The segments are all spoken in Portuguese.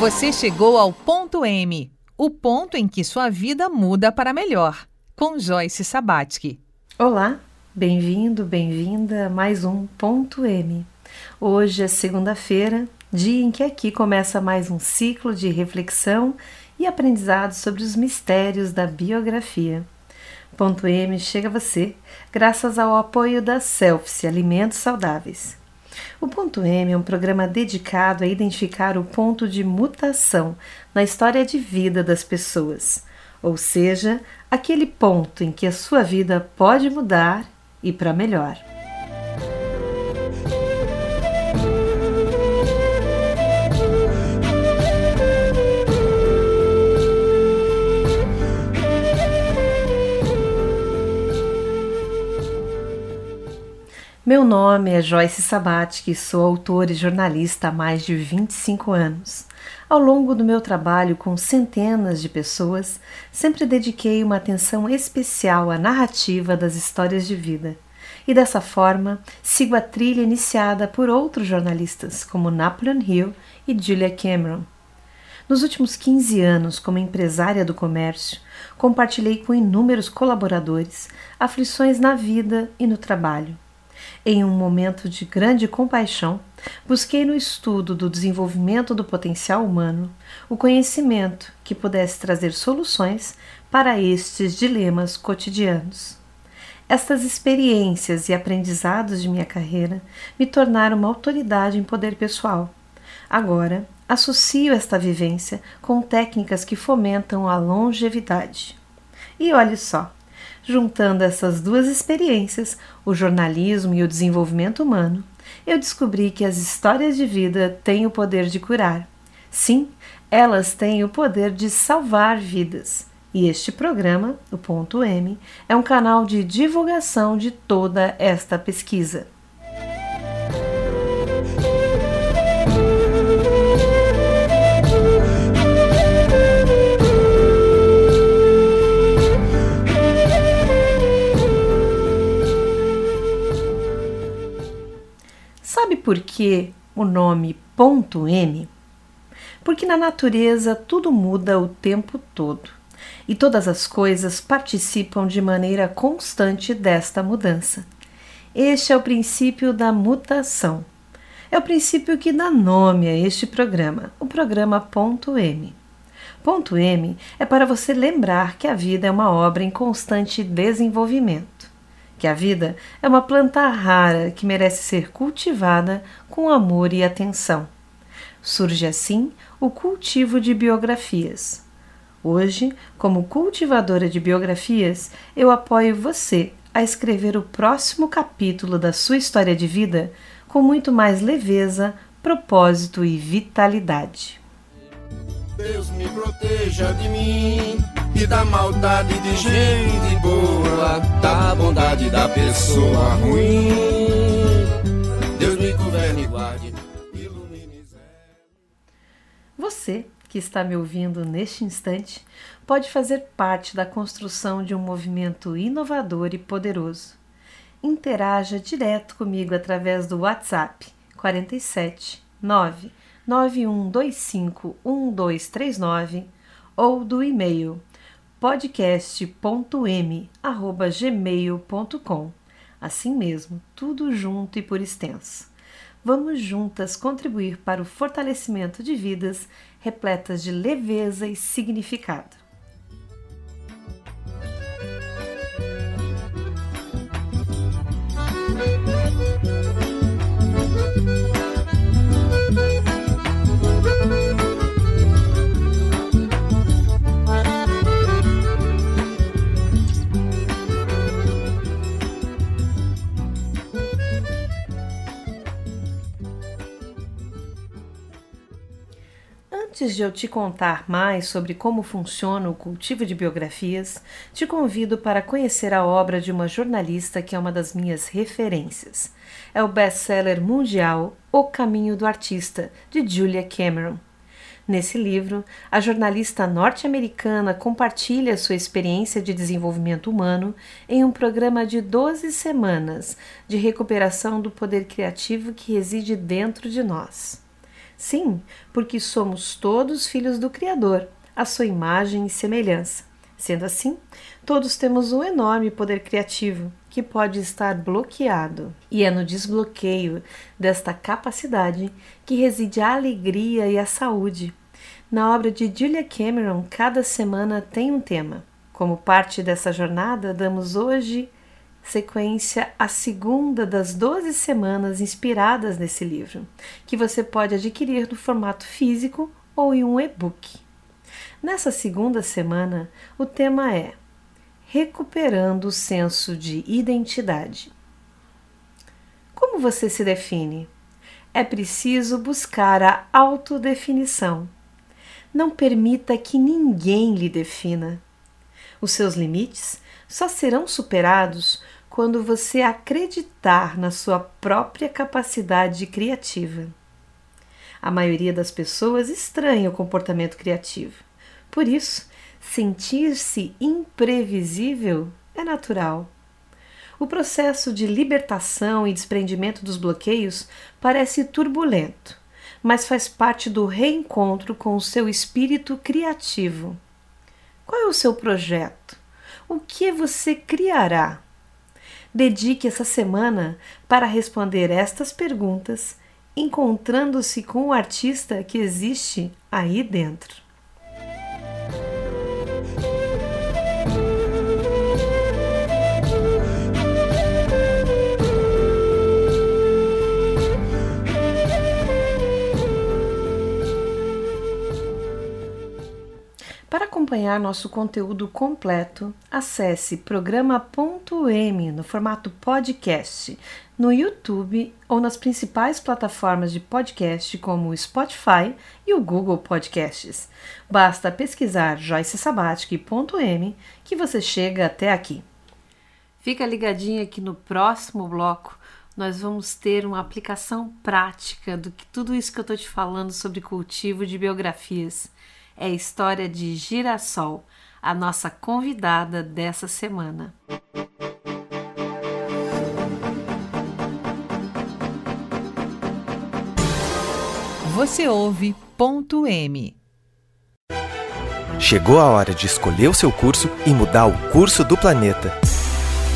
Você chegou ao ponto M, o ponto em que sua vida muda para melhor, com Joyce Sabatsky. Olá, bem-vindo, bem-vinda a mais um ponto M. Hoje é segunda-feira, dia em que aqui começa mais um ciclo de reflexão e aprendizado sobre os mistérios da biografia. Ponto M chega a você graças ao apoio da Selfie Alimentos Saudáveis. O ponto M é um programa dedicado a identificar o ponto de mutação na história de vida das pessoas, ou seja, aquele ponto em que a sua vida pode mudar e para melhor. Meu nome é Joyce Sabatsky, sou autora e jornalista há mais de 25 anos. Ao longo do meu trabalho com centenas de pessoas, sempre dediquei uma atenção especial à narrativa das histórias de vida. E dessa forma, sigo a trilha iniciada por outros jornalistas, como Napoleon Hill e Julia Cameron. Nos últimos 15 anos, como empresária do comércio, compartilhei com inúmeros colaboradores aflições na vida e no trabalho em um momento de grande compaixão, busquei no estudo do desenvolvimento do potencial humano o conhecimento que pudesse trazer soluções para estes dilemas cotidianos. Estas experiências e aprendizados de minha carreira me tornaram uma autoridade em poder pessoal. Agora, associo esta vivência com técnicas que fomentam a longevidade. E olhe só, Juntando essas duas experiências, o jornalismo e o desenvolvimento humano, eu descobri que as histórias de vida têm o poder de curar. Sim, elas têm o poder de salvar vidas. E este programa, o Ponto M, é um canal de divulgação de toda esta pesquisa. Por que o nome ponto M? Porque na natureza tudo muda o tempo todo e todas as coisas participam de maneira constante desta mudança. Este é o princípio da mutação. É o princípio que dá nome a este programa, o programa Ponto M. Ponto M é para você lembrar que a vida é uma obra em constante desenvolvimento que a vida é uma planta rara que merece ser cultivada com amor e atenção. Surge assim o cultivo de biografias. Hoje, como cultivadora de biografias, eu apoio você a escrever o próximo capítulo da sua história de vida com muito mais leveza, propósito e vitalidade. Deus me proteja de mim e da maldade de gente boa, da bondade da pessoa ruim. Deus me governe e guarde, ilumine Você que está me ouvindo neste instante pode fazer parte da construção de um movimento inovador e poderoso. Interaja direto comigo através do WhatsApp 47 9 9125 1239 ou do e-mail podcast.m@gmail.com. Assim mesmo, tudo junto e por extenso. Vamos juntas contribuir para o fortalecimento de vidas repletas de leveza e significado. Antes de eu te contar mais sobre como funciona o cultivo de biografias, te convido para conhecer a obra de uma jornalista que é uma das minhas referências. É o best-seller mundial O Caminho do Artista, de Julia Cameron. Nesse livro, a jornalista norte-americana compartilha sua experiência de desenvolvimento humano em um programa de 12 semanas de recuperação do poder criativo que reside dentro de nós. Sim, porque somos todos filhos do Criador, a sua imagem e semelhança. Sendo assim, todos temos um enorme poder criativo que pode estar bloqueado. E é no desbloqueio desta capacidade que reside a alegria e a saúde. Na obra de Julia Cameron, cada semana tem um tema. Como parte dessa jornada, damos hoje sequência a segunda das 12 semanas inspiradas nesse livro, que você pode adquirir no formato físico ou em um e-book. Nessa segunda semana, o tema é Recuperando o senso de identidade. Como você se define? É preciso buscar a autodefinição. Não permita que ninguém lhe defina. Os seus limites só serão superados quando você acreditar na sua própria capacidade criativa. A maioria das pessoas estranha o comportamento criativo. Por isso, sentir-se imprevisível é natural. O processo de libertação e desprendimento dos bloqueios parece turbulento, mas faz parte do reencontro com o seu espírito criativo. Qual é o seu projeto? O que você criará? Dedique essa semana para responder estas perguntas, encontrando-se com o artista que existe aí dentro. Acompanhar nosso conteúdo completo, acesse programa.m no formato podcast no YouTube ou nas principais plataformas de podcast como o Spotify e o Google Podcasts. Basta pesquisar joycesabatic.m que você chega até aqui. Fica ligadinho aqui no próximo bloco. Nós vamos ter uma aplicação prática do que tudo isso que eu estou te falando sobre cultivo de biografias é a história de Girassol, a nossa convidada dessa semana. Você ouve ponto M. Chegou a hora de escolher o seu curso e mudar o curso do planeta.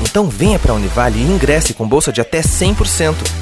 Então venha para a Univale e ingresse com bolsa de até 100%.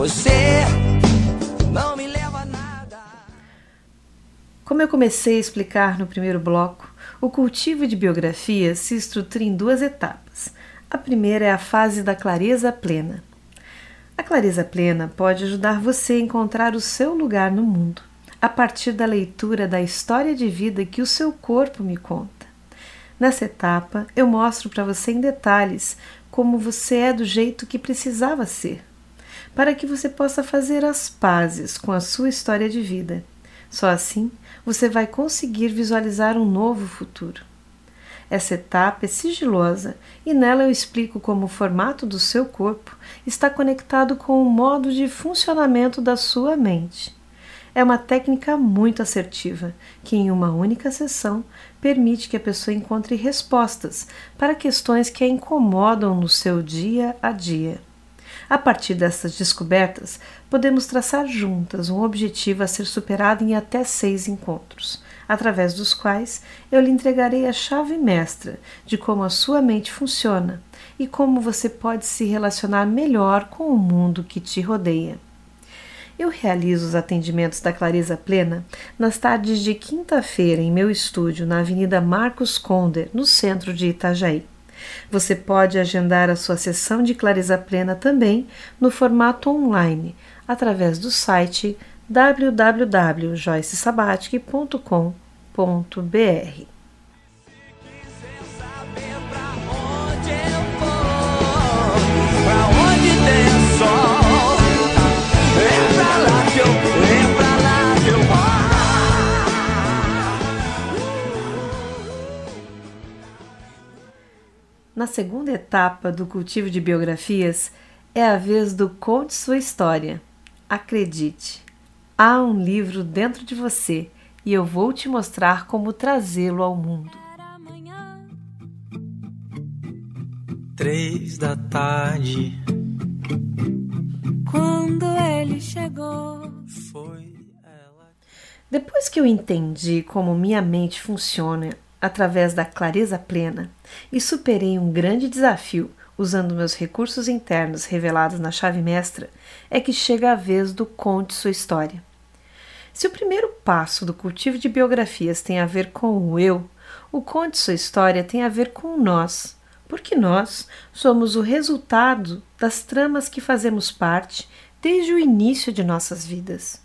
Você não me leva a nada. Como eu comecei a explicar no primeiro bloco, o cultivo de biografia se estrutura em duas etapas. A primeira é a fase da clareza plena. A clareza plena pode ajudar você a encontrar o seu lugar no mundo, a partir da leitura da história de vida que o seu corpo me conta. Nessa etapa, eu mostro para você em detalhes como você é do jeito que precisava ser para que você possa fazer as pazes com a sua história de vida. Só assim você vai conseguir visualizar um novo futuro. Essa etapa é sigilosa e nela eu explico como o formato do seu corpo está conectado com o modo de funcionamento da sua mente. É uma técnica muito assertiva que, em uma única sessão, permite que a pessoa encontre respostas para questões que a incomodam no seu dia a dia. A partir dessas descobertas, podemos traçar juntas um objetivo a ser superado em até seis encontros, através dos quais eu lhe entregarei a chave mestra de como a sua mente funciona e como você pode se relacionar melhor com o mundo que te rodeia. Eu realizo os atendimentos da Clareza Plena nas tardes de quinta-feira em meu estúdio na Avenida Marcos Conder, no centro de Itajaí. Você pode agendar a sua sessão de clareza plena também no formato online, através do site www.joycesabatic.com.br. Na segunda etapa do cultivo de biografias, é a vez do Conte Sua História. Acredite, há um livro dentro de você e eu vou te mostrar como trazê-lo ao mundo. Três da tarde. Quando ele chegou, foi ela. Depois que eu entendi como minha mente funciona através da clareza plena e superei um grande desafio usando meus recursos internos revelados na chave mestra, é que chega a vez do conte sua história. Se o primeiro passo do cultivo de biografias tem a ver com o eu, o conte sua história tem a ver com nós, porque nós somos o resultado das tramas que fazemos parte desde o início de nossas vidas.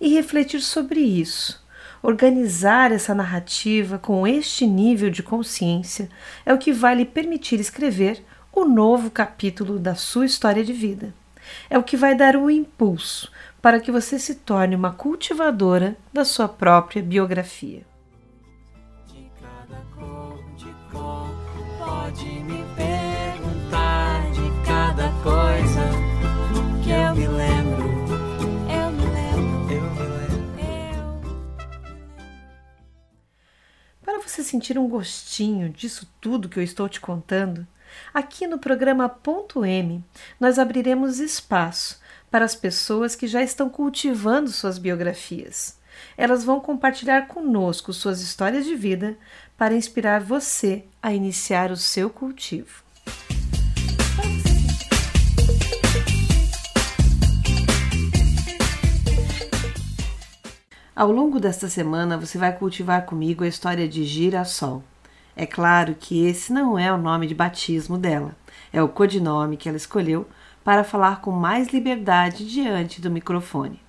E refletir sobre isso Organizar essa narrativa com este nível de consciência é o que vai lhe permitir escrever o novo capítulo da sua história de vida. É o que vai dar o impulso para que você se torne uma cultivadora da sua própria biografia. De cada cor, de cor, pode me perguntar de cada coisa você sentir um gostinho disso tudo que eu estou te contando, aqui no programa Ponto M nós abriremos espaço para as pessoas que já estão cultivando suas biografias. Elas vão compartilhar conosco suas histórias de vida para inspirar você a iniciar o seu cultivo. Ao longo desta semana, você vai cultivar comigo a história de Girassol. É claro que esse não é o nome de batismo dela, é o codinome que ela escolheu para falar com mais liberdade diante do microfone.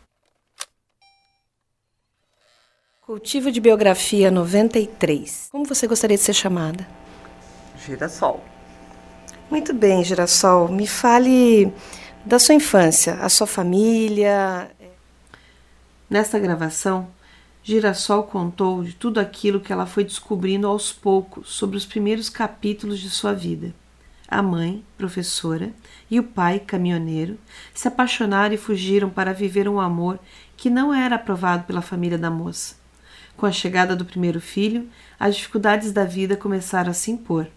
Cultivo de biografia 93. Como você gostaria de ser chamada? Girassol. Muito bem, Girassol. Me fale da sua infância, a sua família. Nesta gravação, Girassol contou de tudo aquilo que ela foi descobrindo aos poucos sobre os primeiros capítulos de sua vida. A mãe, professora, e o pai, caminhoneiro, se apaixonaram e fugiram para viver um amor que não era aprovado pela família da moça. Com a chegada do primeiro filho, as dificuldades da vida começaram a se impor,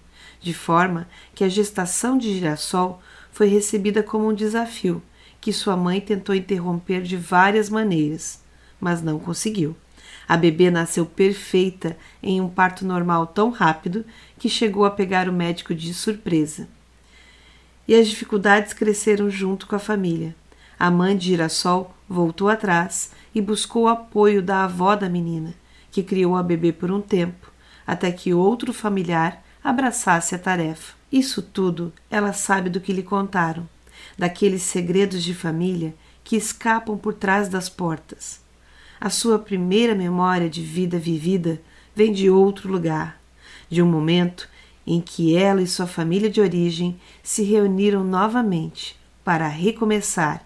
de forma que a gestação de Girassol foi recebida como um desafio que sua mãe tentou interromper de várias maneiras, mas não conseguiu. A bebê nasceu perfeita em um parto normal tão rápido que chegou a pegar o médico de surpresa. E as dificuldades cresceram junto com a família. A mãe de Girassol voltou atrás e buscou o apoio da avó da menina, que criou a bebê por um tempo, até que outro familiar abraçasse a tarefa. Isso tudo ela sabe do que lhe contaram, daqueles segredos de família que escapam por trás das portas. A sua primeira memória de vida vivida vem de outro lugar, de um momento em que ela e sua família de origem se reuniram novamente para recomeçar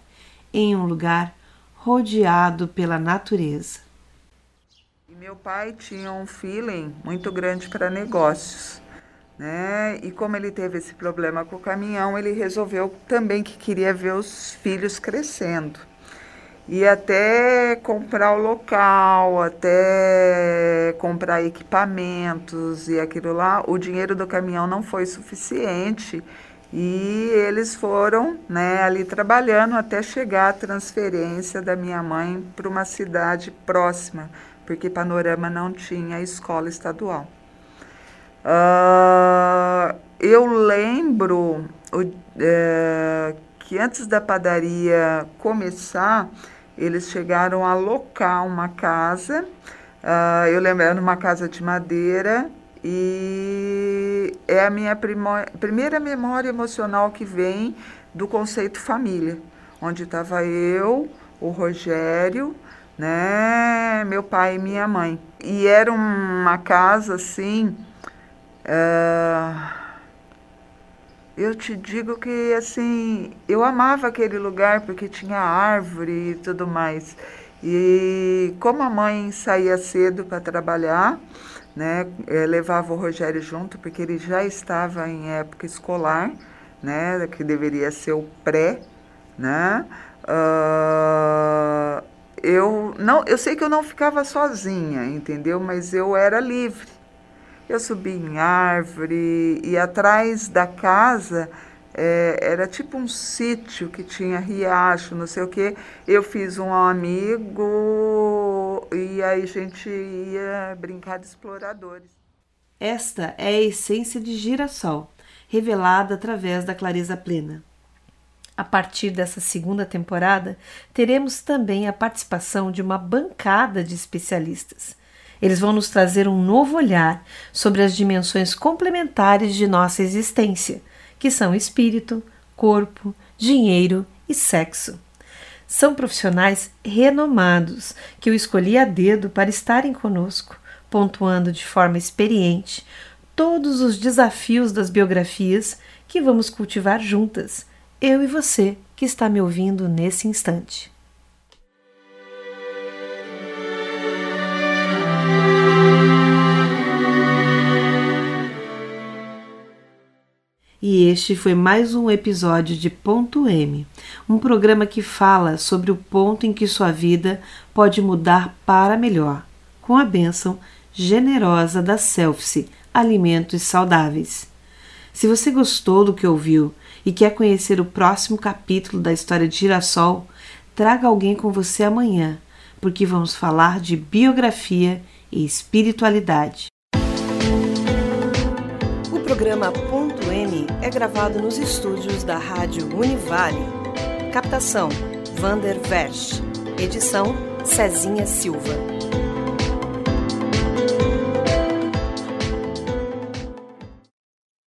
em um lugar rodeado pela natureza. E meu pai tinha um feeling muito grande para negócios. Né? E como ele teve esse problema com o caminhão, ele resolveu também que queria ver os filhos crescendo. E até comprar o local, até comprar equipamentos e aquilo lá, o dinheiro do caminhão não foi suficiente E eles foram né, ali trabalhando até chegar a transferência da minha mãe para uma cidade próxima, porque Panorama não tinha escola estadual. Uh, eu lembro é, que antes da padaria começar, eles chegaram a alocar uma casa. Uh, eu lembro, era uma casa de madeira e é a minha primeira memória emocional que vem do conceito família, onde estava eu, o Rogério, né, meu pai e minha mãe. E era uma casa assim. Uh, eu te digo que assim, eu amava aquele lugar porque tinha árvore e tudo mais. E como a mãe saía cedo para trabalhar, né, eh, levava o Rogério junto porque ele já estava em época escolar, né, que deveria ser o pré, né? Uh, eu não, eu sei que eu não ficava sozinha, entendeu? Mas eu era livre. Eu subi em árvore e atrás da casa é, era tipo um sítio que tinha riacho, não sei o que. Eu fiz um amigo e aí a gente ia brincar de exploradores. Esta é a essência de girassol, revelada através da clareza plena. A partir dessa segunda temporada, teremos também a participação de uma bancada de especialistas eles vão nos trazer um novo olhar sobre as dimensões complementares de nossa existência, que são espírito, corpo, dinheiro e sexo. São profissionais renomados que eu escolhi a dedo para estarem conosco, pontuando de forma experiente todos os desafios das biografias que vamos cultivar juntas, eu e você que está me ouvindo nesse instante. E este foi mais um episódio de Ponto M, um programa que fala sobre o ponto em que sua vida pode mudar para melhor, com a bênção generosa da Selfie Alimentos Saudáveis. Se você gostou do que ouviu e quer conhecer o próximo capítulo da história de Girassol, traga alguém com você amanhã, porque vamos falar de biografia e espiritualidade. Programa Ponto M é gravado nos estúdios da Rádio Univale. Captação: Vander Versch. Edição: Cezinha Silva.